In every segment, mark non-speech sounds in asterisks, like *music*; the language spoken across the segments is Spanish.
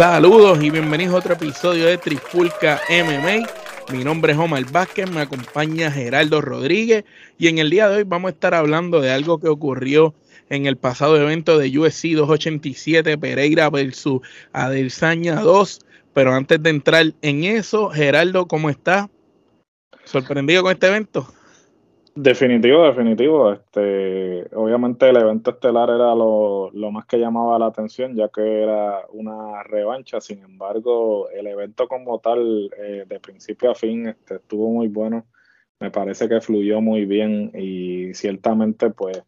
Saludos y bienvenidos a otro episodio de Trifulca MMA. Mi nombre es Omar Vázquez, me acompaña Geraldo Rodríguez y en el día de hoy vamos a estar hablando de algo que ocurrió en el pasado evento de UFC 287 Pereira versus Adesanya 2. Pero antes de entrar en eso, Geraldo, ¿cómo está? ¿Sorprendido con este evento? Definitivo, definitivo. Este, obviamente el evento estelar era lo, más que llamaba la atención, ya que era una revancha. Sin embargo, el evento como tal, eh, de principio a fin, este, estuvo muy bueno. Me parece que fluyó muy bien y ciertamente, pues,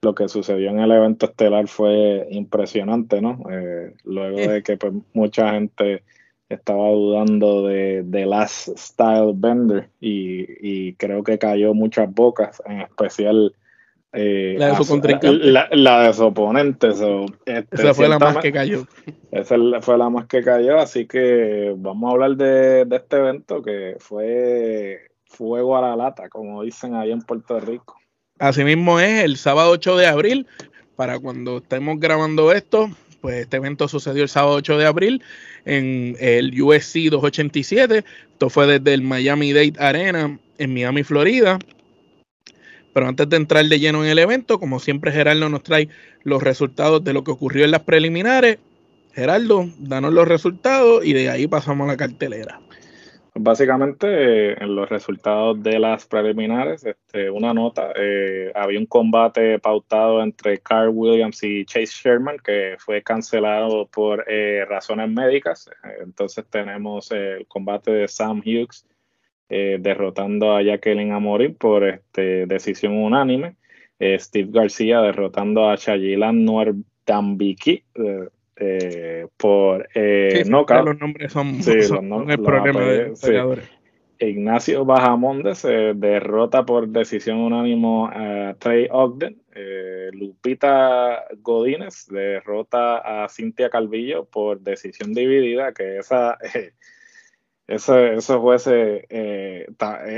lo que sucedió en el evento estelar fue impresionante, ¿no? Eh, luego de que pues, mucha gente estaba dudando de, de Last Style Bender y, creo que cayó muchas bocas, en especial eh, la, de su la, de su oponente. Este, esa fue la más que cayó. Esa fue la más que cayó, así que vamos a hablar de, de este evento que fue fuego a la lata, como dicen ahí en Puerto Rico. Asimismo es el sábado 8 de abril, para cuando estemos grabando esto, pues este evento sucedió el sábado 8 de abril en el USC 287. Esto fue desde el Miami Dade Arena en Miami, Florida. Pero antes de entrar de lleno en el evento, como siempre Gerardo nos trae los resultados de lo que ocurrió en las preliminares. Gerardo, danos los resultados y de ahí pasamos a la cartelera. Básicamente, en los resultados de las preliminares, este, una nota, eh, había un combate pautado entre Carl Williams y Chase Sherman que fue cancelado por eh, razones médicas. Entonces tenemos el combate de Sam Hughes eh, derrotando a Jacqueline Amorim por este, decisión unánime. Steve García derrotando a Shayilan Noir Dambiki eh, por eh, Los nombres son, *laughs* el problema de Ignacio Bajamonde se derrota por decisión unánimo a Trey Ogden. Eh, Lupita Godínez derrota a Cintia Calvillo por decisión dividida, que esa, *laughs* eh, esa, eso fuese, eh,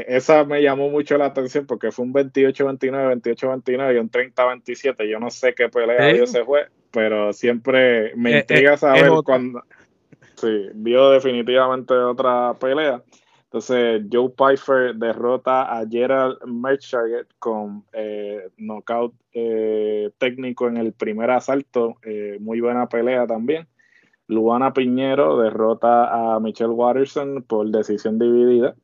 esa me llamó mucho la atención porque fue un 28-29, 28-29 y un 30-27. Yo no sé qué pelea dio ese juez pero siempre me eh, intriga eh, saber cuando. Sí, vio definitivamente otra pelea. Entonces, Joe Pfeiffer derrota a Gerald Merchaget con eh, knockout eh, técnico en el primer asalto. muy buena pelea también. Luana Piñero derrota a Michelle Watterson por decisión dividida.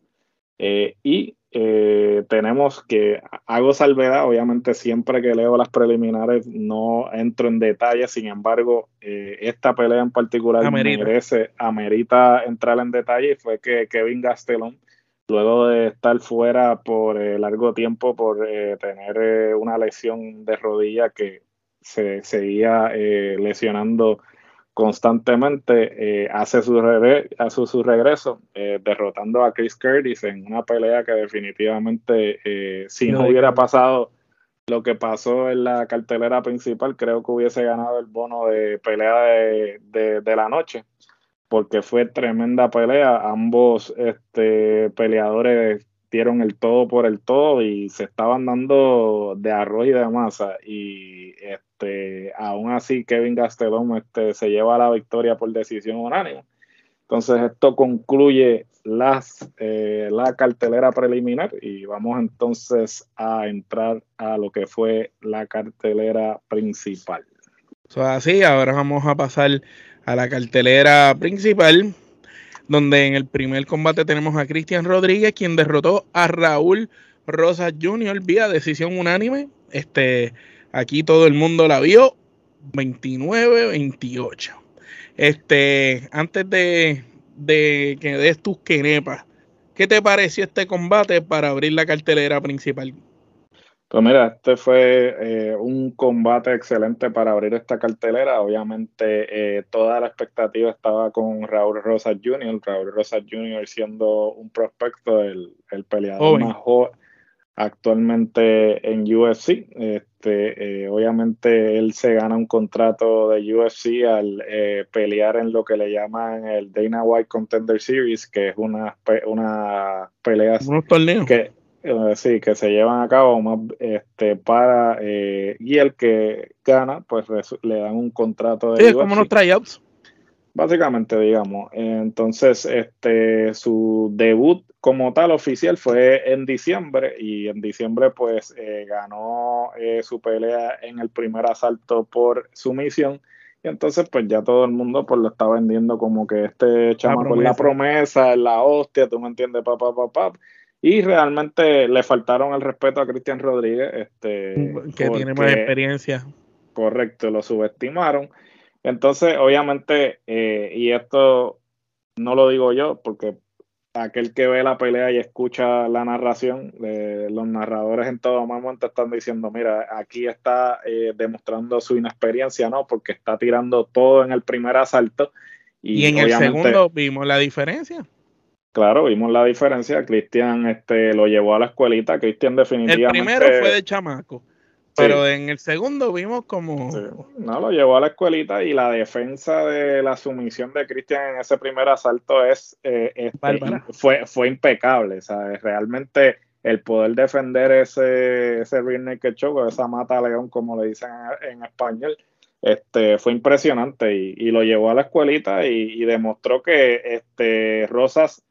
y eh, tenemos que hago salvedad, obviamente siempre que leo las preliminares no entro en detalle, sin embargo, eh, esta pelea en particular amerita. merece, amerita entrar en detalle y fue que Kevin Gastelum, luego de estar fuera por eh, largo tiempo por tener una lesión de rodilla que se seguía lesionando constantemente eh, hace, su su regreso eh, derrotando a Chris Curtis en una pelea que definitivamente eh, si no, hubiera pasado lo que pasó en la cartelera principal creo que hubiese ganado el bono de pelea de, de, la noche porque fue tremenda pelea. Ambos este, peleadores dieron el todo por el todo y se estaban dando de arroz y de masa y este, aún así Kevin Gastelum este, se lleva la victoria por decisión unánime. Entonces esto concluye las, eh, la cartelera preliminar y vamos entonces a entrar a lo que fue la cartelera principal. así, ahora vamos a pasar a la cartelera principal, donde en el primer combate tenemos a Cristian Rodríguez, quien derrotó a Raúl Rosas Jr. vía decisión unánime. Este, Aquí todo el mundo la vio 29-28. Este, antes de, que des tus quenepas, ¿qué te pareció este combate para abrir la cartelera principal? Pues mira, este fue eh, un combate excelente para abrir esta cartelera. Obviamente, eh, toda la expectativa estaba con Raúl Rosas Jr., Raúl Rosas Jr. siendo un prospecto, el, el peleador más joven actualmente en UFC. Este, eh, obviamente él se gana un contrato de UFC al pelear en lo que le llaman el Dana White Contender Series, que es una, una pelea que eh, sí, que se llevan a cabo más este, para eh, y el que gana, pues le dan un contrato de. Sí, es como unos tryouts. Básicamente, digamos. Entonces, este, su debut como tal oficial fue en diciembre y en diciembre, pues eh, ganó su pelea en el primer asalto por sumisión. Y entonces, pues ya todo el mundo pues lo está vendiendo como que este chamaco con la promesa, la hostia, tú me entiendes, papá, papá. Pa, y realmente le faltaron el respeto a Cristian Rodríguez. Este, que tiene más experiencia. Correcto, lo subestimaron. Entonces, obviamente, eh, y esto no lo digo yo, porque aquel que ve la pelea y escucha la narración, de los narradores en todo momento están diciendo, mira, aquí está eh, demostrando su inexperiencia, ¿no? Porque está tirando todo en el primer asalto. Y, y en el segundo vimos la diferencia. Claro, vimos la diferencia. Cristian este, lo llevó a la escuelita. Cristian definitivamente. El primero fue de chamaco. Pero en el segundo vimos como. No, lo llevó a la escuelita y la defensa de la sumisión de Cristian en ese primer asalto es eh, este, fue, fue impecable. ¿sabes? Realmente el poder defender ese, ese rear naked choke, esa mata león, como le dicen en, español, este, fue impresionante y, y, lo llevó a la escuelita y, y demostró que este, Rosas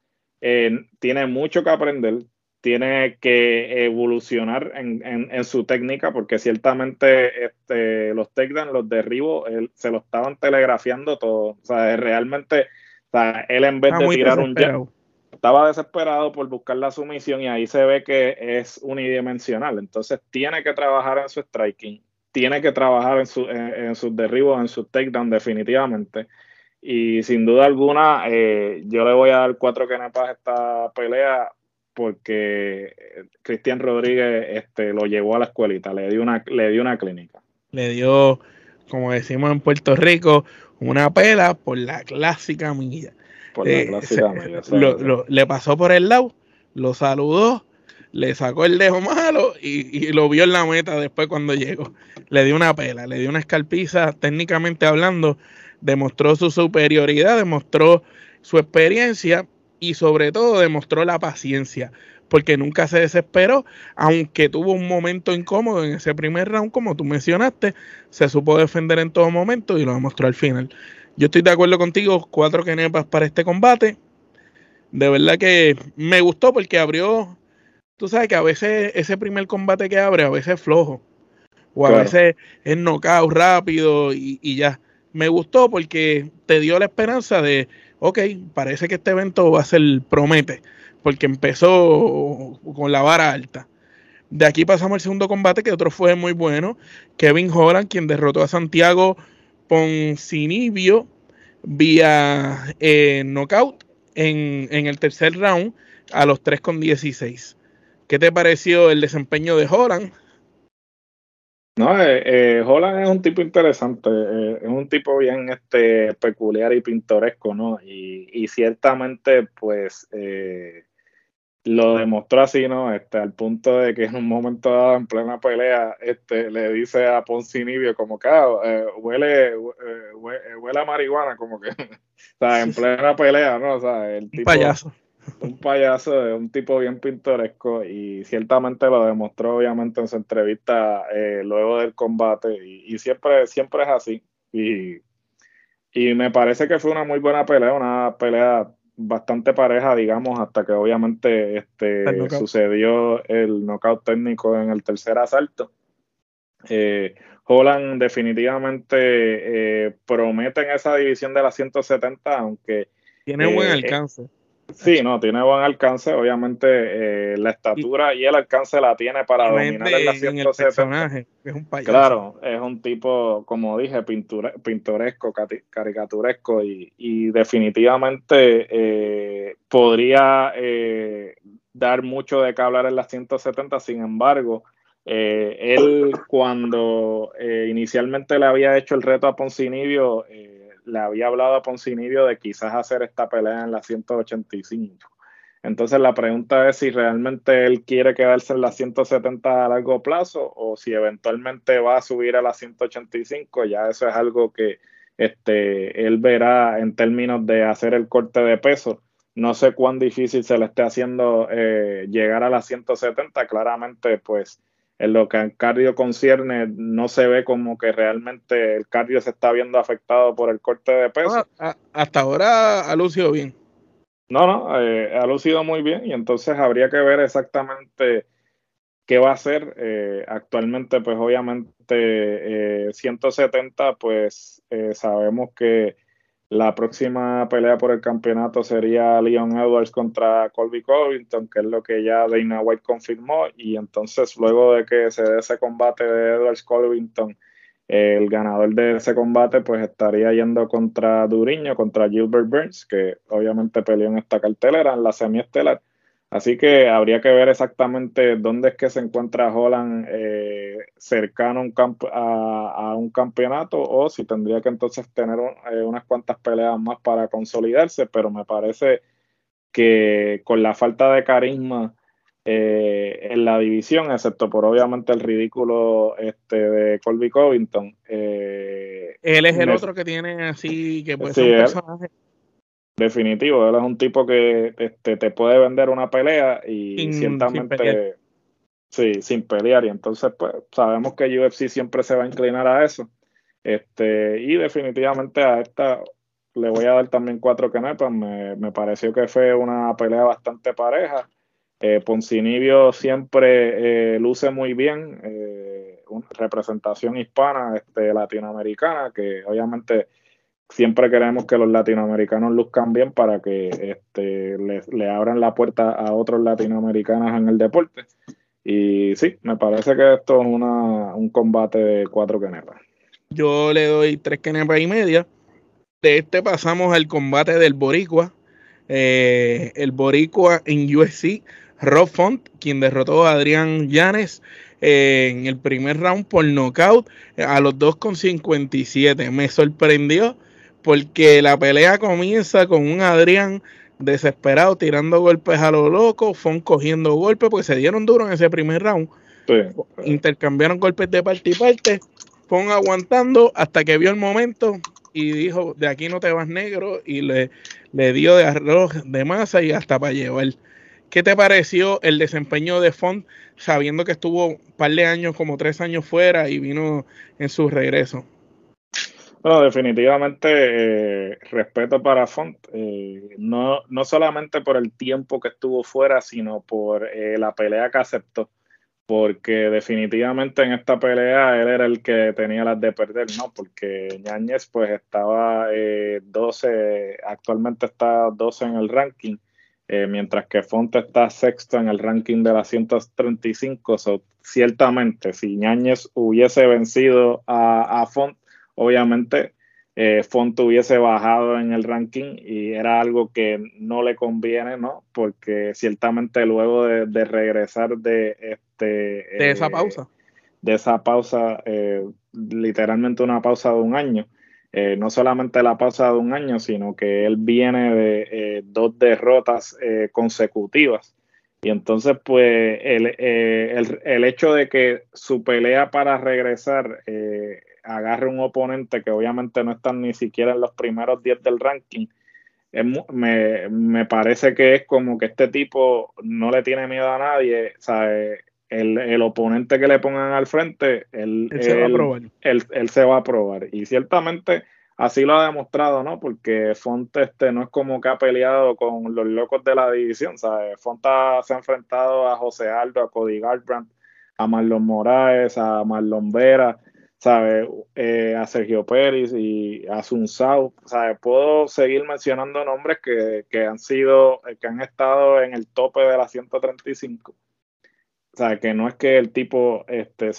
eh, tiene mucho que aprender, tiene que evolucionar en, su técnica, porque ciertamente este, los takedowns, los derribos, él, se lo estaban telegrafiando todo. O sea, realmente, él en vez de tirar un jab, estaba desesperado por buscar la sumisión y ahí se ve que es unidimensional. Entonces, tiene que trabajar en su striking, tiene que trabajar en, su, en, en sus derribos, en su takedown, definitivamente. Y sin duda alguna, eh, yo le voy a dar cuatro kenepas a esta pelea porque Cristian Rodríguez este, lo llevó a la escuelita, le dio, una, le dio una clínica. Le dio, como decimos en Puerto Rico, una pela por la clásica milla. Por la eh, clásica milla. le pasó por el lado, lo saludó, le sacó el dejo malo y, y, lo vio en la meta después cuando llegó. Le dio una pela, le dio una escalpiza, técnicamente hablando demostró su superioridad, demostró su experiencia y sobre todo demostró la paciencia, porque nunca se desesperó, aunque tuvo un momento incómodo en ese primer round, como tú mencionaste, se supo defender en todo momento y lo demostró al final. Yo estoy de acuerdo contigo, cuatro kenepas para este combate. De verdad que me gustó porque abrió, tú sabes que a veces ese primer combate que abre, a veces es flojo, o a veces es knockout rápido y, y ya me gustó porque te dio la esperanza de, ok, parece que este evento va a ser promete, porque empezó con la vara alta. De aquí pasamos al segundo combate, que otro fue muy bueno. Kevin Holland, quien derrotó a Santiago Poncinibio vía eh, knockout en, en, el tercer round a los 3 con 16. ¿Qué te pareció el desempeño de Holland? No, eh, eh, Holland es un tipo interesante, eh, es un tipo bien este, peculiar y pintoresco, ¿no? Y, y ciertamente, pues, eh, lo demostró así, ¿no? Este, al punto de que en un momento dado, en plena pelea, este, le dice a Poncinibio como que ah, huele, huele, a marihuana, como que, *laughs* o sea, en plena pelea, ¿no? O sea, el tipo... payaso un payaso, es un tipo bien pintoresco y ciertamente lo demostró obviamente en su entrevista eh, luego del combate y, siempre, siempre es así. Y, y me parece que fue una muy buena pelea, una pelea bastante pareja, digamos, hasta que obviamente este, sucedió el knockout técnico en el tercer asalto. Eh, Holland definitivamente eh, promete en esa división de las 170, aunque... Tiene buen alcance. Sí, no, tiene buen alcance. Obviamente, eh, la estatura y, el alcance la tiene para dominar en la 170. es un payaso. Claro, es un tipo, como dije, pintoresco, caricaturesco y, definitivamente eh, podría eh, dar mucho de qué hablar en la 170. Sin embargo, Eh, él cuando eh, inicialmente le había hecho el reto a Poncinibio, eh, le había hablado a Poncinibio de quizás hacer esta pelea en la 185. Entonces la pregunta es si realmente él quiere quedarse en la 170 a largo plazo o si eventualmente va a subir a la 185. Ya eso es algo que este, él verá en términos de hacer el corte de peso. No sé cuán difícil se le esté haciendo llegar a la 170. Claramente, pues en lo que al cardio concierne, no se ve como que realmente el cardio se está viendo afectado por el corte de peso. hasta ahora ha lucido bien. No, no, eh, ha lucido muy bien y entonces habría que ver exactamente qué va a hacer. Eh, actualmente, pues obviamente 170, eh, pues sabemos que la próxima pelea por el campeonato sería Leon Edwards contra Colby Covington, que es lo que ya Dana White confirmó. Y entonces, luego de que se dé ese combate de Edwards Covington, el ganador de ese combate pues estaría yendo contra Duriño, contra Gilbert Burns, que obviamente peleó en esta cartelera, en la semiestelar. Así que habría que ver exactamente dónde es que se encuentra Holland eh, cercano a, un campeonato o si tendría que entonces tener eh, unas cuantas peleas más para consolidarse, pero me parece que con la falta de carisma eh, en la división, excepto por obviamente el ridículo este, de Colby Covington. él es el otro que tiene así, que puede ser un personaje Definitivo, él es un tipo que este, te puede vender una pelea y ciertamente sí, sin pelear. Y entonces, pues, sabemos que UFC siempre se va a inclinar a eso. Este, y definitivamente a esta le voy a dar también cuatro canepas. Me, me pareció que fue una pelea bastante pareja. Eh, Poncinibio siempre eh, luce muy bien, eh, una representación hispana, este, latinoamericana, que obviamente siempre queremos que los latinoamericanos luzcan bien para que este, le, abran la puerta a otros latinoamericanos en el deporte. Y sí, me parece que esto es una, un combate de cuatro quenepas. Yo le doy tres quenepas y media. De este pasamos al combate del Boricua. Eh, el Boricua en USC, Rob Font, quien derrotó a Adrián Llanes eh, en el primer round por knockout a los 2,57. Me sorprendió porque la pelea comienza con un Adrián desesperado tirando golpes a lo loco, Fon cogiendo golpes, porque se dieron duro en ese primer round. Intercambiaron golpes de parte y parte, Fon aguantando hasta que vio el momento y dijo, de aquí no te vas negro, y le, le dio de arroz de masa y hasta para llevar. ¿Qué te pareció el desempeño de Font sabiendo que estuvo un par de años, como tres años fuera y vino en su regreso? Bueno, definitivamente eh, respeto para Font, eh, no, no solamente por el tiempo que estuvo fuera, sino por eh, la pelea que aceptó, porque definitivamente en esta pelea él era el que tenía las de perder, ¿no? Porque Ñañez pues estaba 12, actualmente está 12 en el ranking, mientras que Font está sexto en el ranking de las 135, so, ciertamente si Ñañez hubiese vencido a, a Font, obviamente eh, Font hubiese bajado en el ranking y era algo que no le conviene, ¿no? Porque ciertamente luego de, regresar de este de esa eh, pausa, de esa pausa, eh, literalmente una pausa de un año. Eh, no solamente la pausa de un año, sino que él viene de dos derrotas consecutivas. Y entonces, pues, el, el, el, hecho de que su pelea para regresar agarre un oponente que obviamente no están ni siquiera en los primeros 10 del ranking, me, parece que es como que este tipo no le tiene miedo a nadie, El, el, oponente que le pongan al frente, él, se va a probar. Él, se va a probar. Y ciertamente así lo ha demostrado, ¿no? Porque Fonte este no es como que ha peleado con los locos de la división, ¿sabes? Fonte se ha enfrentado a José Aldo, a Cody Garbrandt, a Marlon Moraes, a Marlon Vera, ¿sabe? Eh, a Sergio Pérez y a Sun Sao, ¿sabe? Puedo seguir mencionando nombres que, han sido, eh, que han estado en el tope de la 135. O sea, que no es que el tipo, este,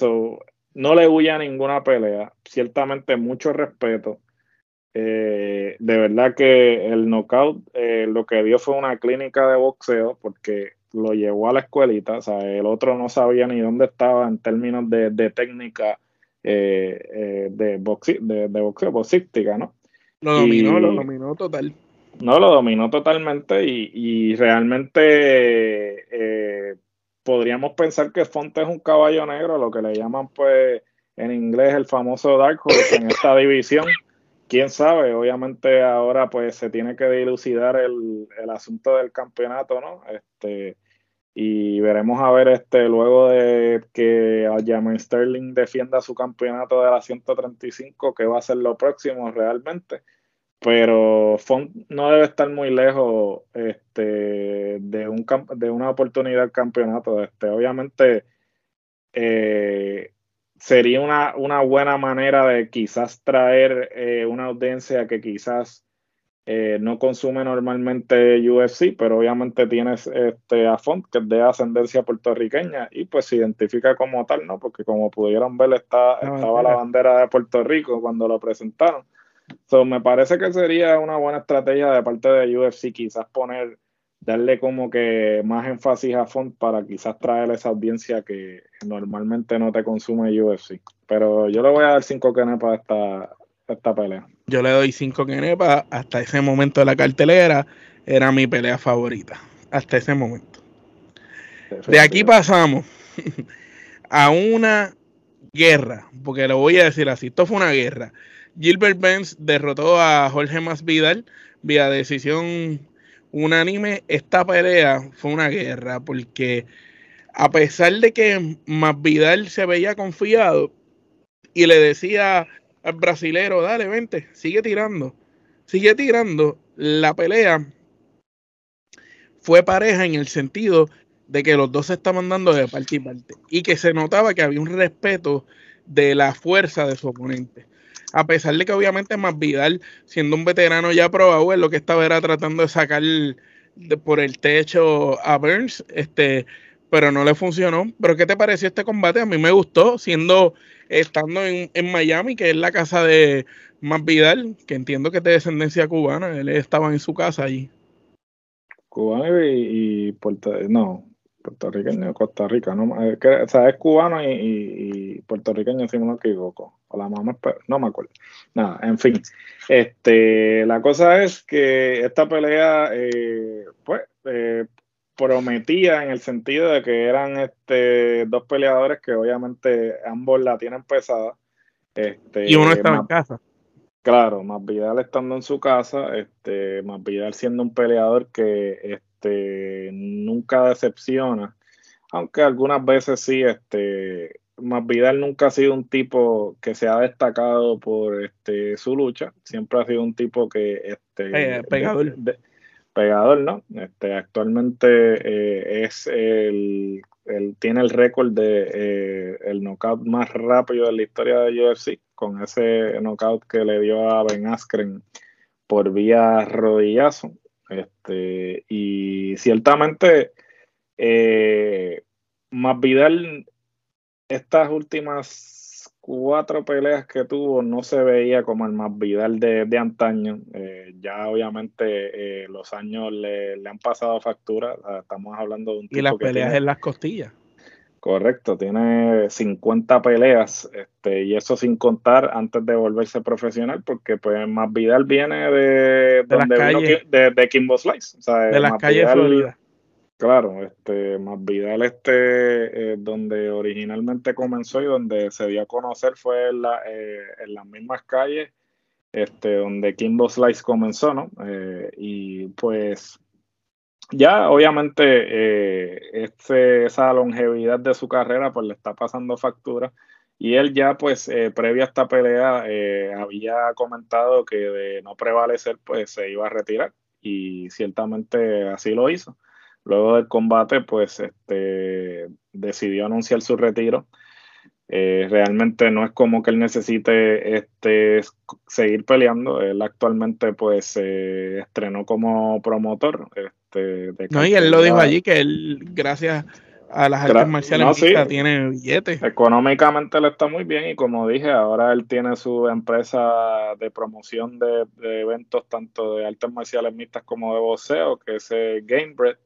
no le huya a ninguna pelea, ciertamente mucho respeto. Eh, de verdad que el knockout lo que dio fue una clínica de boxeo porque lo llevó a la escuelita, el otro no sabía ni dónde estaba en términos de, técnica eh, eh, de, de, de, boxeo, boxística, ¿no? Lo dominó, lo dominó total. No, lo dominó totalmente y, realmente eh, podríamos pensar que Fonte es un caballo negro, lo que le llaman pues en inglés el famoso Dark Horse en esta *laughs* división. Quién sabe, obviamente ahora pues se tiene que dilucidar el, el asunto del campeonato, ¿no? Este, y veremos a ver este luego de que Jamin Sterling defienda su campeonato de la 135 qué va a ser lo próximo realmente pero Font no debe estar muy lejos este, de, un, de una oportunidad del campeonato. Este, obviamente eh, sería una, una, buena manera de quizás traer eh, una audiencia que quizás eh, no consume normalmente UFC, pero obviamente tienes este, a Font, que es de ascendencia puertorriqueña, y pues se identifica como tal, ¿no? Porque como pudieron ver, está, estaba la bandera de Puerto Rico cuando lo presentaron. So, me parece que sería una buena estrategia de parte de UFC quizás poner, darle como que más énfasis a Font para quizás traer esa audiencia que normalmente no te consume UFC. Pero yo le voy a dar 5 kenepas a esta, esta pelea. Yo le doy 5 kenepas hasta ese momento de la cartelera. Era mi pelea favorita. Hasta ese momento. De aquí pasamos *laughs* a una guerra, porque lo voy a decir así, esto fue una guerra. Gilbert Benz derrotó a Jorge Masvidal vía decisión unánime. Esta pelea fue una guerra porque a pesar de que Masvidal se veía confiado y le decía al brasilero, dale, vente, sigue tirando, sigue tirando, la pelea fue pareja en el sentido de que los dos se estaban dando de parte y parte y que se notaba que había un respeto de la fuerza de su oponente a pesar de que obviamente más Vidal, siendo un veterano ya probado, lo que estaba era tratando de sacar por el techo a Burns, este, pero no le funcionó. Pero ¿qué te pareció este combate? A mí me gustó, siendo, estando en, Miami, que es la casa de más Vidal, que entiendo que es de descendencia cubana, él estaba en su casa allí. Cubano y, y Puerto, no, puertorriqueño Costa Rica, ¿no? Eh, o sea, es cubano y, puertorriqueño, si no me equivoco. O la mamá, no me acuerdo. Nada, en fin. Este, la cosa es que esta pelea, eh, pues, eh, prometía en el sentido de que eran este, dos peleadores que obviamente ambos la tienen pesada. Este, y uno estaba en casa. Claro, más Vidal estando en su casa, este, más Vidal siendo un peleador que este, nunca decepciona, aunque algunas veces sí, este, Vidal nunca ha sido un tipo que se ha destacado por este, su lucha, siempre ha sido un tipo que... Este, pegador. Pegador, ¿no? Este, actualmente eh, es el, tiene el récord de eh, el knockout más rápido de la historia de UFC, con ese knockout que le dio a Ben Askren por vía rodillazo. Este, y ciertamente, eh, Vidal estas últimas cuatro peleas que tuvo no se veía como el más Vidal de, antaño. Eh, ya obviamente eh, los años le, han pasado factura. Estamos hablando de un tipo Y las peleas en las costillas. Correcto, tiene 50 peleas, este, y eso sin contar antes de volverse profesional, porque pues más Vidal viene de, de, de, de Kimbo Slice. de las calles Florida. Claro, este, más Vidal, este, eh, donde originalmente comenzó y donde se dio a conocer fue en, la, eh, en las mismas calles, este, donde Kimbo Slice comenzó, ¿no? Eh, y pues ya obviamente eh, este, esa longevidad de su carrera pues le está pasando factura y él ya pues previa a esta pelea había comentado que de no prevalecer pues se iba a retirar y ciertamente así lo hizo. Luego del combate pues este, decidió anunciar su retiro. realmente no es como que él necesite este, seguir peleando. Él actualmente pues se estrenó como promotor. Este, no, y él lo dijo allí que él, gracias a las artes marciales tiene billetes. Económicamente le está muy bien y como dije, ahora él tiene su empresa de promoción de, eventos tanto de artes marciales mixtas como de boxeo, que es Gamebred.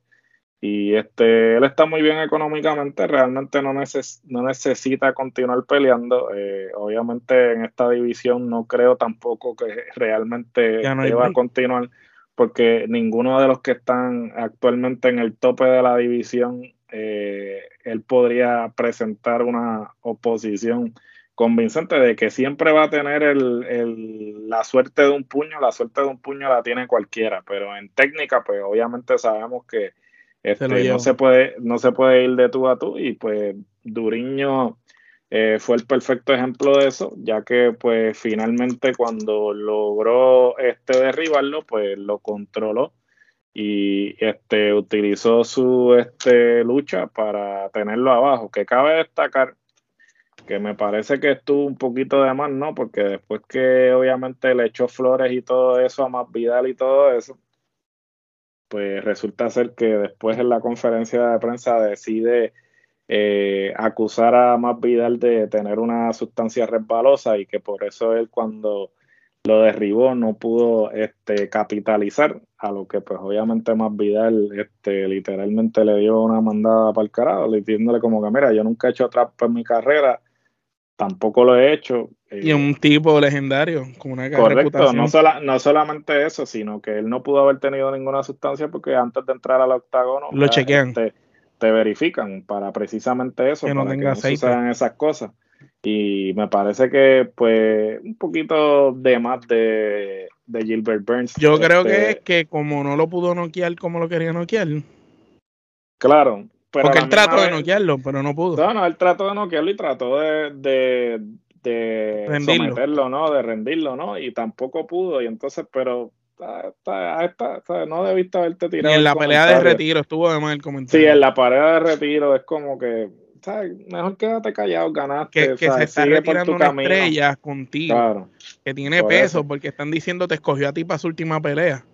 Y este, él está muy bien económicamente, realmente no, no necesita continuar peleando. Eh, obviamente en esta división no creo tampoco que realmente va a continuar, porque ninguno de los que están actualmente en el tope de la división, eh, él podría presentar una oposición convincente de que siempre va a tener el, la suerte de un puño, la suerte de un puño la tiene cualquiera, pero en técnica, pues obviamente sabemos que este, no, se puede, no se puede ir de tú a tú y pues Duriño eh, fue el perfecto ejemplo de eso, ya que pues finalmente cuando logró este derribarlo, pues lo controló y este utilizó su este lucha para tenerlo abajo, que cabe destacar que me parece que estuvo un poquito de más, ¿no? Porque después que obviamente le echó flores y todo eso a Más Vidal y todo eso, pues resulta ser que después en la conferencia de prensa decide eh, acusar a Más Vidal de tener una sustancia resbalosa y que por eso él cuando lo derribó no pudo este, capitalizar a lo que pues obviamente Más Vidal este, literalmente le dio una mandada para el carajo, diciéndole como que mira, yo nunca he hecho trampa en mi carrera, tampoco lo he hecho. y un tipo legendario, con una Correcto, no, no solamente eso, sino que él no pudo haber tenido ninguna sustancia porque antes de entrar al octágono lo chequean. Te, te, verifican para precisamente eso, que no para que no sucedan esas cosas. Y me parece que, pues, un poquito de más de, de Gilbert Burns. Yo creo que este es que como no lo pudo noquear como lo quería noquear. Claro, porque él trató de noquearlo, pero no pudo. No, no, él trató de noquearlo y trató de, de, de someterlo, ¿no? De rendirlo, ¿no? Y tampoco pudo. Y entonces, pero está, está, no debiste haberte tirado. Y en la pelea de retiro estuvo además el comentario. Sí, en la pelea de retiro es como que, ¿sabes? Mejor quédate callado, ganaste. Que, que se está retirando una estrella contigo. Claro. Que tiene peso, porque están diciendo te escogió a ti para su última pelea.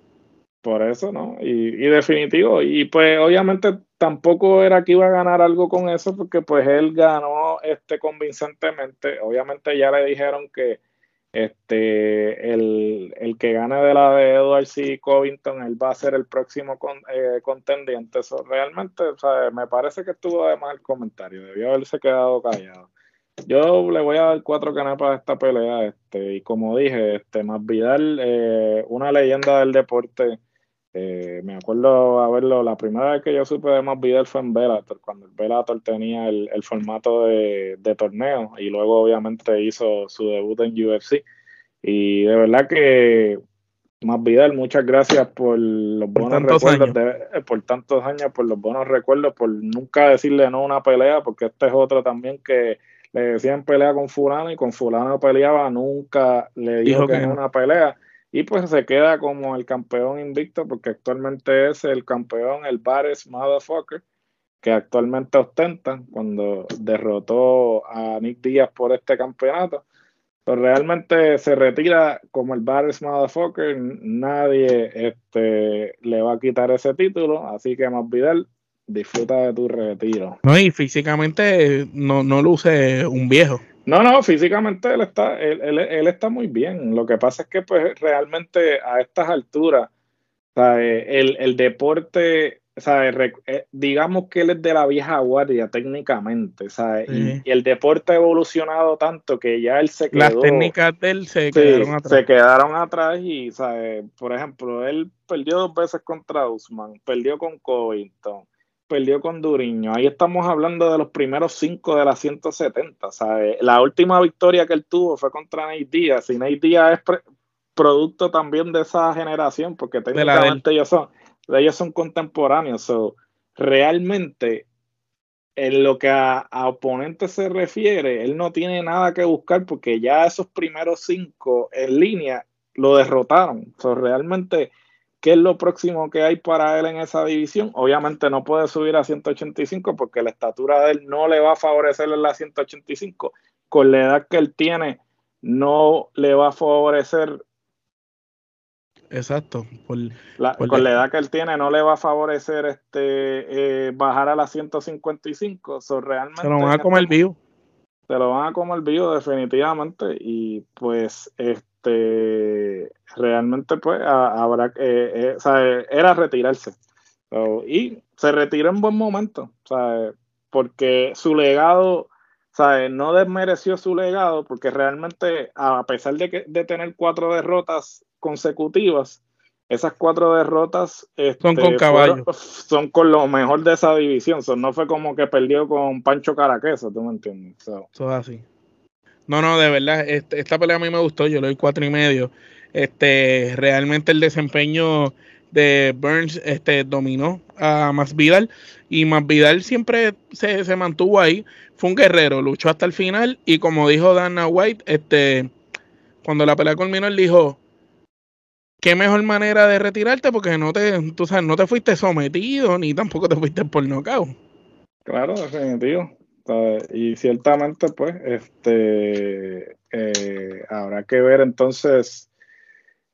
Por eso, ¿no? Y, y, definitivo. Y pues obviamente tampoco era que iba a ganar algo con eso, porque pues él ganó este convincentemente. Obviamente ya le dijeron que este el, el que gane de la de Edward C. Covington, él va a ser el próximo con, eh, contendiente. Eso realmente, o sea, me parece que estuvo además el comentario. Debió haberse quedado callado. Yo le voy a dar cuatro canepas a esta pelea, este, y como dije, este, más Vidal, eh, una leyenda del deporte, eh, me acuerdo haberlo, la primera vez que yo supe de más Vidal fue en Bellator, cuando el Bellator tenía el, formato de, torneo y luego obviamente hizo su debut en UFC. Y de verdad que más Vidal, muchas gracias por los buenos recuerdos, de, por tantos años, por los buenos recuerdos, por nunca decirle no a una pelea, porque este es otro también que le decían pelea con fulano y con fulano peleaba, nunca le dijo, que, no. una pelea y pues se queda como el campeón invicto porque actualmente es el campeón, el Bares Motherfucker, que actualmente ostenta cuando derrotó a Nick Díaz por este campeonato. Pero realmente se retira como el Bares Motherfucker, nadie este, le va a quitar ese título, así que más Vidal, disfruta de tu retiro. No, y físicamente no, no luce un viejo. No, no, físicamente él está, él, él, está muy bien. Lo que pasa es que pues realmente a estas alturas, el, el deporte, eh, digamos que él es de la vieja guardia técnicamente. Y, el deporte ha evolucionado tanto que ya él se quedó... Las técnicas de él se quedaron atrás. Se quedaron atrás y, ¿sabes? Por ejemplo, él perdió dos veces contra Usman, perdió con Covington perdió con Duriño. Ahí estamos hablando de los primeros cinco de las 170. ¿sabes? La última victoria que él tuvo fue contra Nate Díaz. Y Nate Díaz es producto también de esa generación, porque técnicamente ellos son, ellos son contemporáneos. realmente, en lo que a, a oponente se refiere, él no tiene nada que buscar porque ya esos primeros cinco en línea lo derrotaron. So, realmente ¿Qué es lo próximo que hay para él en esa división? Obviamente no puede subir a 185 porque la estatura de él no le va a favorecer en la 185. Con la edad que él tiene, no le va a favorecer. Exacto. con la edad que él tiene, no le va a favorecer este eh, bajar a la 155. So, realmente, Se lo van a comer este vivo. Se lo van a comer vivo, definitivamente. Y pues, este este realmente pues habrá eh, eh, era retirarse y se retiró en buen momento, ¿sabes? porque su legado, ¿sabes? no desmereció su legado, porque realmente, a pesar de, que, de tener cuatro derrotas consecutivas, esas cuatro derrotas son con caballo. *laughs* son con lo mejor de esa división. no fue como que perdió con Pancho Caraquesa, ¿tú me entiendes? Eso es así. No, no, de verdad, este, esta pelea a mí me gustó, yo le doy cuatro y medio. Este, realmente el desempeño de Burns este, dominó a Masvidal y Masvidal siempre se, se, mantuvo ahí. Fue un guerrero, luchó hasta el final y como dijo Dana White, este, cuando la pelea culminó, él dijo, qué mejor manera de retirarte porque no te, tú sabes, no te fuiste sometido ni tampoco te fuiste por nocaut. Claro, definitivo. Y ciertamente, pues, este, eh, habrá que ver entonces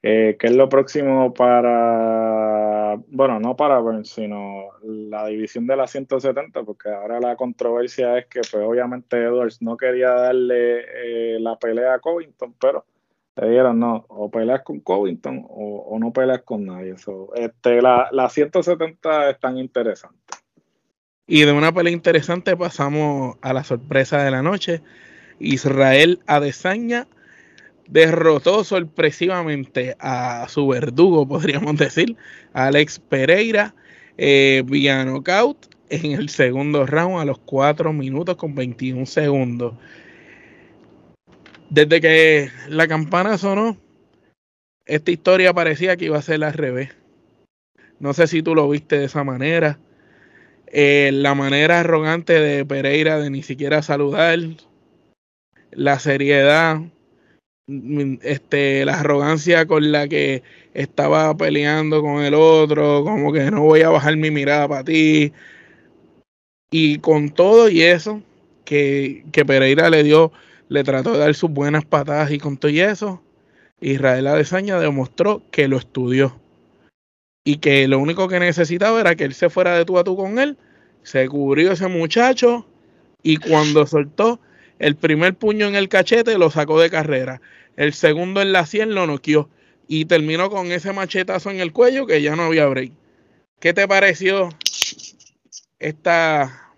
eh, qué es lo próximo para, bueno, no para Burns, sino la división de la 170, porque ahora la controversia es que, pues, obviamente Edwards no quería darle eh, la pelea a Covington, pero le dijeron, no, o peleas con Covington o, no peleas con nadie. este, la, la 170 es tan interesante. Y de una pelea interesante pasamos a la sorpresa de la noche. Israel Adesanya derrotó sorpresivamente a su verdugo, *laughs* podríamos decir, Alex Pereira, eh, vía knockout en el segundo round a los 4 minutos con 21 segundos. Desde que la campana sonó, esta historia parecía que iba a ser al revés. No sé si tú lo viste de esa manera. Eh, la manera arrogante de Pereira de ni siquiera saludar. La seriedad. Mm, este, la arrogancia con la que estaba peleando con el otro. Como que no voy a bajar mi mirada para ti. Y con todo y eso, que, que Pereira le dio le trató de dar sus buenas patadas y con todo y eso, Israel Adesanya demostró que lo estudió y que lo único que necesitaba era que él se fuera de tú a tú con él, se cubrió ese muchacho y cuando *laughs* soltó el primer puño en el cachete lo sacó de carrera, el segundo en la sien lo noqueó y terminó con ese machetazo en el cuello que ya no había break. ¿Qué te pareció esta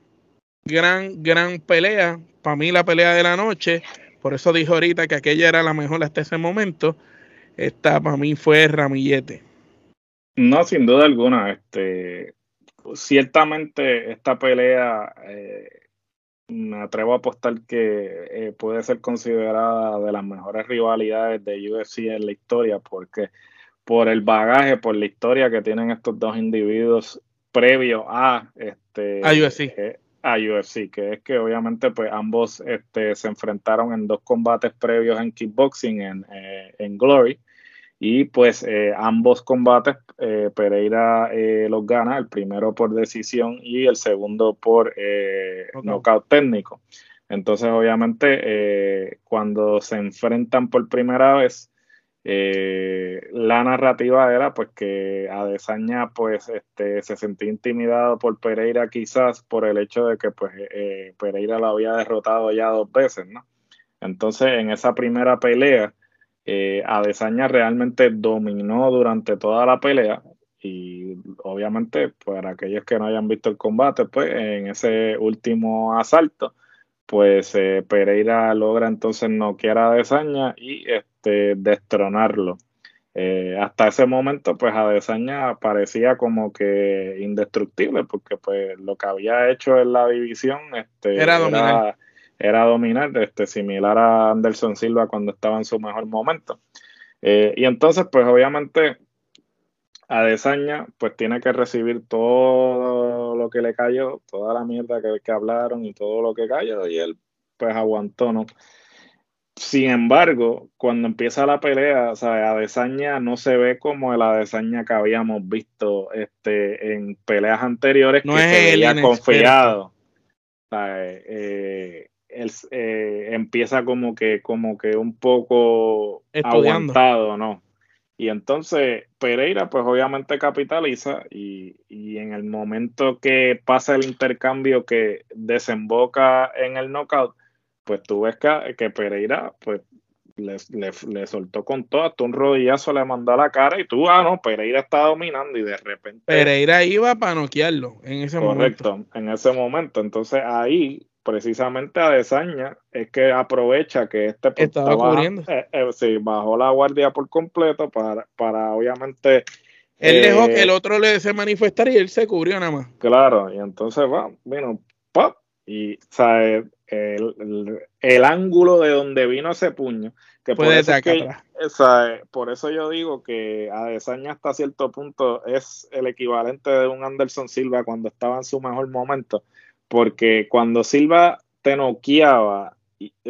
gran, gran pelea para mí la pelea de la noche, por eso dijo ahorita que aquella era la mejor hasta ese momento, esta para mí fue Ramillete. No, sin duda alguna, este, ciertamente esta pelea eh, me atrevo a apostar que eh, puede ser considerada de las mejores rivalidades de UFC en la historia, porque por el bagaje, por la historia que tienen estos dos individuos previo a este a UFC. Eh, a UFC, que es que obviamente pues ambos este, se enfrentaron en dos combates previos en kickboxing en, en Glory y pues eh, ambos combates eh, Pereira los gana, el primero por decisión y el segundo por knockout técnico. Entonces obviamente cuando se enfrentan por primera vez eh, la narrativa era pues que Adesanya pues este, se sentía intimidado por Pereira quizás por el hecho de que pues eh, Pereira lo había derrotado ya dos veces, ¿no? Entonces en esa primera pelea eh, Adesanya realmente dominó durante toda la pelea y obviamente para aquellos que no hayan visto el combate pues en ese último asalto pues eh, Pereira logra entonces noquear a Adesanya y este, destronarlo. Eh, hasta ese momento, pues Adesanya parecía como que indestructible, porque pues lo que había hecho en la división este, era dominar, era, dominar este, similar a Anderson Silva cuando estaba en su mejor momento. Eh, y entonces, pues obviamente Adesanya pues tiene que recibir todo lo que le cayó, toda la mierda que, que hablaron y todo lo que cayó y él pues aguantó, ¿no? Sin embargo, cuando empieza la pelea, o sea, Adesanya no se ve como el Adesanya que habíamos visto este, en peleas anteriores no que se veía confiado. O sea, eh, él eh, empieza como que, como que un poco Estudiando. aguantado, ¿no? Y entonces Pereira pues obviamente capitaliza y, y, en el momento que pasa el intercambio que desemboca en el knockout, pues tú ves que, que Pereira pues le, soltó con todo, hasta un rodillazo le mandó a la cara y tú, ah, no, Pereira está dominando y de repente. Pereira iba para noquearlo en ese momento. Correcto, en ese momento. Entonces ahí, precisamente a Desaña, es que aprovecha que este pues, estaba cubriendo. Eh, eh, sí, bajó la guardia por completo para, para obviamente. Él dejó que el eh, otro le se manifestara y él se cubrió nada más. Claro, y entonces va, vino, ¡pap! Y, ¿sabes? el, ángulo de donde vino ese puño. Que por, eso por eso yo digo que Adesanya hasta cierto punto es el equivalente de un Anderson Silva cuando estaba en su mejor momento. Porque cuando Silva te noqueaba,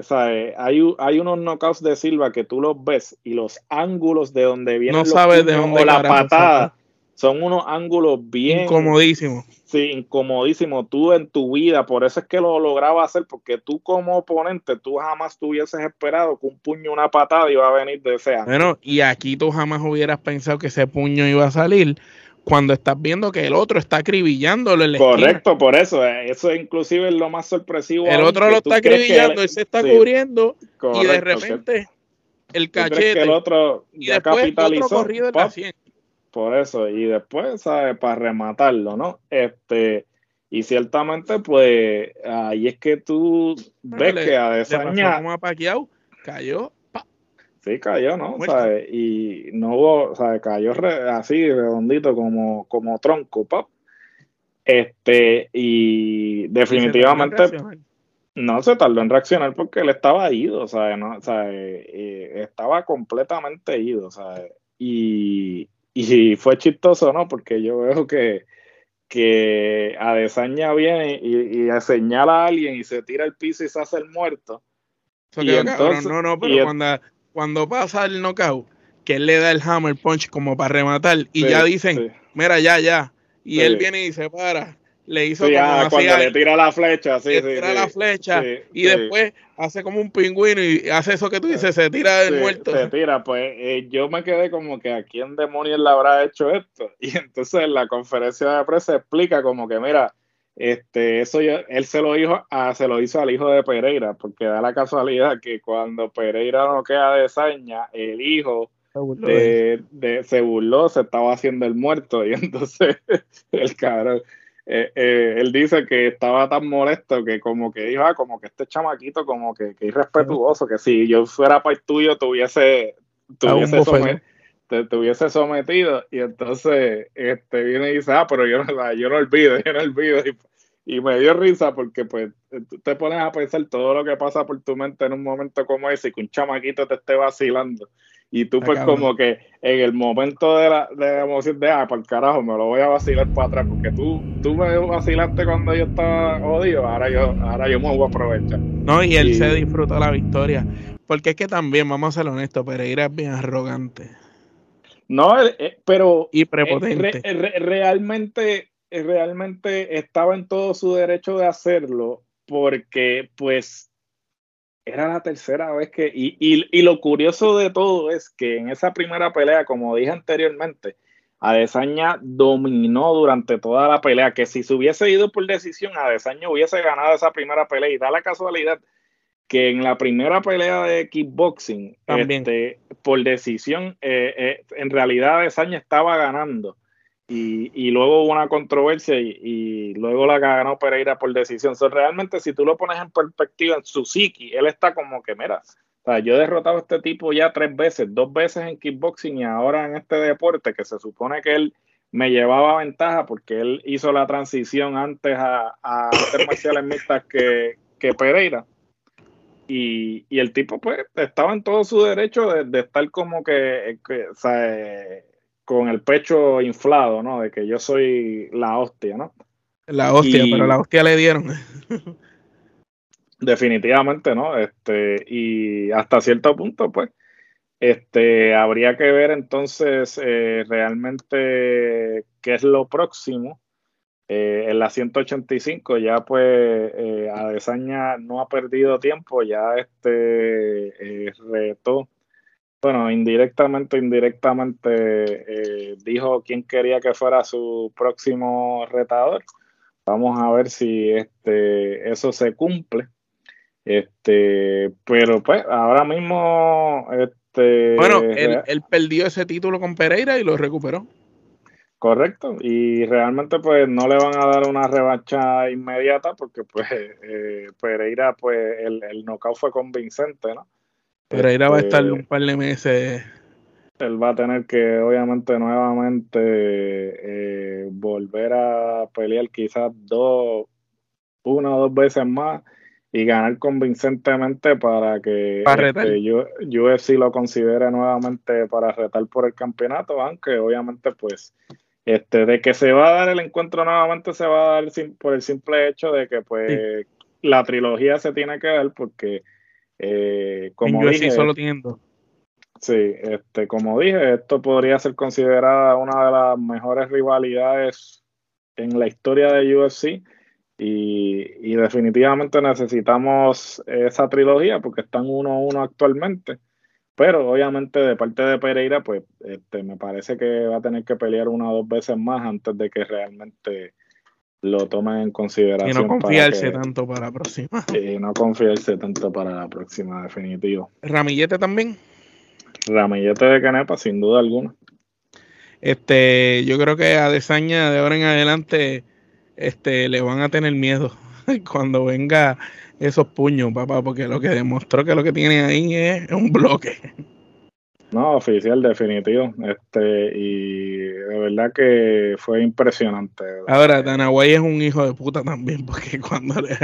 hay, hay unos knockouts de Silva que tú los ves y los ángulos de donde viene no sabes de dónde la patada son unos ángulos bien incomodísimos. Sí, incomodísimos. Tú en tu vida, por eso es que lo lograba hacer, porque tú como oponente, tú jamás tuvieses esperado que un puño, una patada iba a venir de ese ángulo. Bueno, y aquí tú jamás hubieras pensado que ese puño iba a salir cuando estás viendo que el otro está acribillándolo en la Correcto, por eso. Eh, eso inclusive es lo más sorpresivo. El otro lo está acribillando, él se está cubriendo y de repente el cachete. el otro y después capitalizó. Otro corrido en la por eso, y después, ¿sabes? Para rematarlo, ¿no? Este, y ciertamente, pues, ahí es que tú ves que a Desaña... Cayó, Sí, cayó, ¿no? ¿Sabes? Y no hubo, ¿sabes? Cayó así, redondito, como, como tronco, pop. Este, y definitivamente no se tardó en reaccionar porque él estaba ido, ¿sabes? ¿no? ¿sabes? estaba completamente ido, ¿sabes? Y, y fue chistoso, ¿no? Porque yo veo que, que Adesanya viene y, y, señala a alguien y se tira al piso y se hace el muerto. y entonces, no, no, pero cuando, cuando pasa el knockout, que él le da el hammer punch como para rematar y ya dicen, mira, ya, ya. Y él viene y se para le hizo como ah, cuando le tira la flecha, sí, le tira la flecha y después hace como un pingüino y hace eso que tú dices, se tira del muerto. Se tira, pues eh, yo me quedé como que a quién demonios le habrá hecho esto. *laughs* Y entonces en la conferencia de prensa explica como que mira, este, eso él se lo hizo a, se lo hizo al hijo de Pereira, porque da la casualidad que cuando Pereira no queda de saña, el hijo de, de, se burló, se estaba haciendo el muerto, y *laughs* entonces el cabrón eh, eh, él dice que estaba tan molesto que como que dijo, ah, como que este chamaquito como que, que irrespetuoso, que si yo fuera país tuyo tuviese, tuviese, hubiese sometido y entonces este viene y dice, ah, pero yo no, yo no olvido, *laughs* yo no olvido y, y me dio risa porque pues tú te pones a pensar todo lo que pasa por tu mente en un momento como ese y que un chamaquito te esté vacilando y tú, pues, como que en el momento de la, de emoción de, ah, para el carajo, me lo voy a vacilar para atrás, porque tú, tú me vacilaste cuando yo estaba jodido, ahora yo, ahora yo me voy a aprovechar. No, y él se disfruta la victoria. Porque es que también, vamos a ser honestos, Pereira es bien arrogante. No, eh, eh, pero. Y prepotente. realmente, realmente estaba en todo su derecho de hacerlo, porque, pues, era la tercera vez que, y, y, lo curioso de todo es que en esa primera pelea, como dije anteriormente, Adesanya dominó durante toda la pelea, que si se hubiese ido por decisión, Adesanya hubiese ganado esa primera pelea, y da la casualidad que en la primera pelea de kickboxing, este, por decisión, eh, eh, en realidad Adesanya estaba ganando y, luego hubo una controversia y, luego la ganó Pereira por decisión. realmente, si tú lo pones en perspectiva en su psiqui, él está como que, mira, yo he derrotado a este tipo ya tres veces, dos veces en kickboxing y ahora en este deporte que se supone que él me llevaba ventaja porque él hizo la transición antes a, a hacer marciales mixtas que, que Pereira. Y, y, el tipo pues estaba en todo su derecho de, estar como que, que o sea, con el pecho inflado, ¿no? De que yo soy la hostia, ¿no? La hostia, pero la hostia le dieron. *laughs* definitivamente, ¿no? Este, y hasta cierto punto, pues, este, habría que ver entonces eh, realmente qué es lo próximo. Eh, en la 185 ya pues eh, Adesanya no ha perdido tiempo, ya este eh, retó bueno, indirectamente, indirectamente eh, dijo quién quería que fuera su próximo retador. Vamos a ver si este, eso se cumple. Este, pero pues ahora mismo, este. Bueno, él, él perdió ese título con Pereira y lo recuperó. Correcto, y realmente pues no le van a dar una revancha inmediata porque pues *laughs* eh, Pereira pues el, el knockout fue convincente, ¿no? Pereira va a estar este, un par de meses. Él va a tener que obviamente nuevamente eh, volver a pelear quizás dos, una o dos veces más y ganar convincentemente para que este, UFC lo considere nuevamente para retar por el campeonato, aunque obviamente pues este, de que se va a dar el encuentro nuevamente, se va a dar por el simple hecho de que pues la trilogía se tiene que dar porque eh, como dije, solo Sí, este, como dije, esto podría ser considerada una de las mejores rivalidades en la historia de UFC y, y definitivamente necesitamos esa trilogía porque están uno a uno actualmente. Pero obviamente de parte de Pereira, pues este, me parece que va a tener que pelear una o dos veces más antes de que realmente lo tomen en consideración. Y no confiarse tanto para la próxima. Y no confiarse tanto para la próxima, definitivo. ¿Ramillete también? Ramillete de Canepa, sin duda alguna. Este, yo creo que a Desaña de ahora en adelante este, le van a tener miedo *laughs* cuando venga esos puños, papá, porque lo que demostró que lo que tiene ahí es un bloque. No, oficial, definitivo. Este, y de verdad que fue impresionante. Ahora, Danaguay es un hijo de puta también, *laughs* porque cuando le,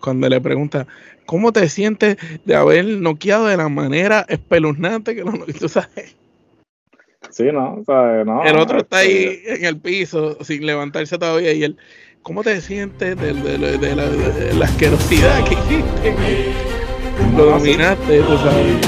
cuando le pregunta, ¿cómo te sientes de haber noqueado de la manera espeluznante que lo *laughs* tú sabes? Sí, no, no. El otro está ahí este en el piso sin levantarse todavía y él, ¿Cómo te sientes de, de, la, asquerosidad que hiciste? Lo dominaste, tú sabes.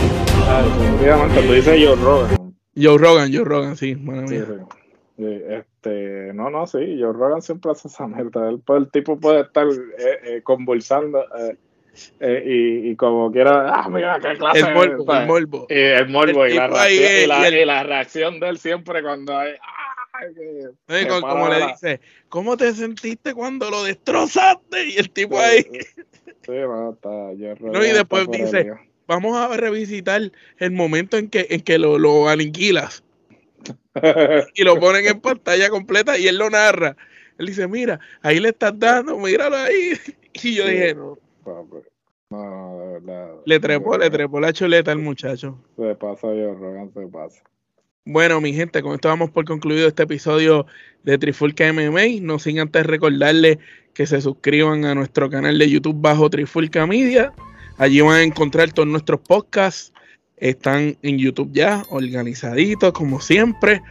Claro, tú dices Joe Rogan. Joe Rogan, Joe Rogan, sí, bueno, sí, sí. Este, no, no, sí, Joe Rogan siempre hace esa mierda. El, el tipo puede estar eh, eh, convulsando eh, eh, y, y, como quiera, ah, mira qué clase. El morbo, el morbo. Y el morbo y, la reacción, y, la, y, la, reacción de él siempre cuando hay, como le dice, ¿cómo te sentiste cuando lo destrozaste? Y el tipo ahí. Sí, está, no, y después dice, vamos a revisitar el momento en que, en que lo, lo aniquilas. y lo ponen en pantalla completa y él lo narra. Él dice, mira, ahí le estás dando, míralo ahí. *laughs* Y yo dije, no. No, de verdad. Le trepó, le trepó la chuleta al muchacho. Se pasa, yo, Rogan, se pasa. Bueno, mi gente, con esto vamos por concluido este episodio de Trifulca MMA. No sin antes recordarles que se suscriban a nuestro canal de YouTube bajo Trifulca Media. Allí van a encontrar todos nuestros podcasts. Están en YouTube ya, organizaditos, como siempre.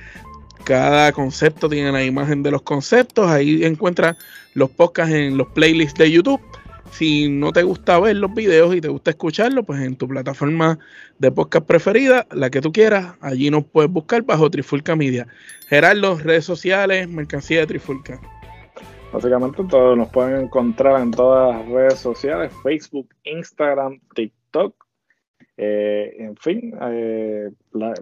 Cada concepto tiene la imagen de los conceptos. Ahí encuentran los podcasts en los playlists de YouTube. Si no te gusta ver los videos y te gusta escucharlos, pues en tu plataforma de podcast preferida, la que tú quieras, allí nos puedes buscar bajo Trifulca Media. Gerardo, redes sociales, mercancía de Trifulca. Básicamente todos nos pueden encontrar en todas las redes sociales, Facebook, Instagram, TikTok, eh, en fin, eh,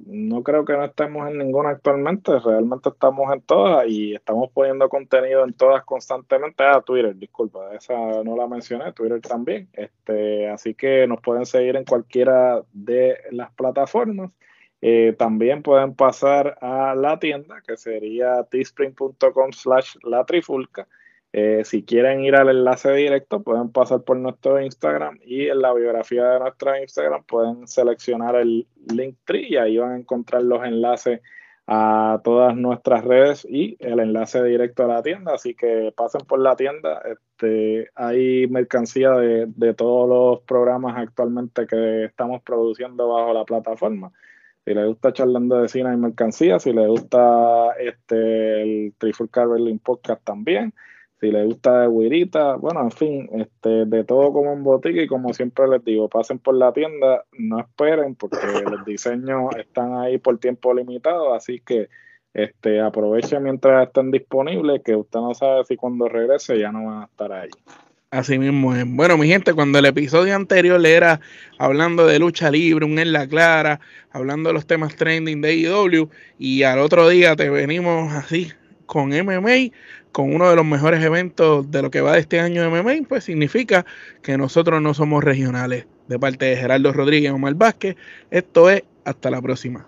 no creo que no estemos en ninguna actualmente, realmente estamos en todas y estamos poniendo contenido en todas constantemente. Ah, Twitter, disculpa, esa no la mencioné, Twitter también. Este, así que nos pueden seguir en cualquiera de las plataformas. Eh, también pueden pasar a la tienda que sería teespring.com slash la trifulca eh, si quieren ir al enlace directo, pueden pasar por nuestro Instagram y en la biografía de nuestro Instagram pueden seleccionar el link tree y ahí van a encontrar los enlaces a todas nuestras redes y el enlace directo a la tienda. Así que pasen por la tienda. Este, hay mercancía de, de todos los programas actualmente que estamos produciendo bajo la plataforma. Si les gusta charlando de cine y mercancía, si les gusta este, el Trifulca Berlin Podcast también si les gusta de guirita, bueno, en fin, este, de todo como en botica y como siempre les digo, pasen por la tienda, no esperen porque *laughs* los diseños están ahí por tiempo limitado, así que este, aprovechen mientras estén disponibles, que usted no sabe si cuando regrese ya no van a estar ahí. Así mismo es. Bueno, mi gente, cuando el episodio anterior le era hablando de lucha libre, un en la clara, hablando de los temas trending de IW, y al otro día te venimos así, con MMA, con uno de los mejores eventos de lo que va de este año de MMA, pues significa que nosotros no somos regionales. De parte de Gerardo Rodríguez Omar Vázquez, esto es hasta la próxima.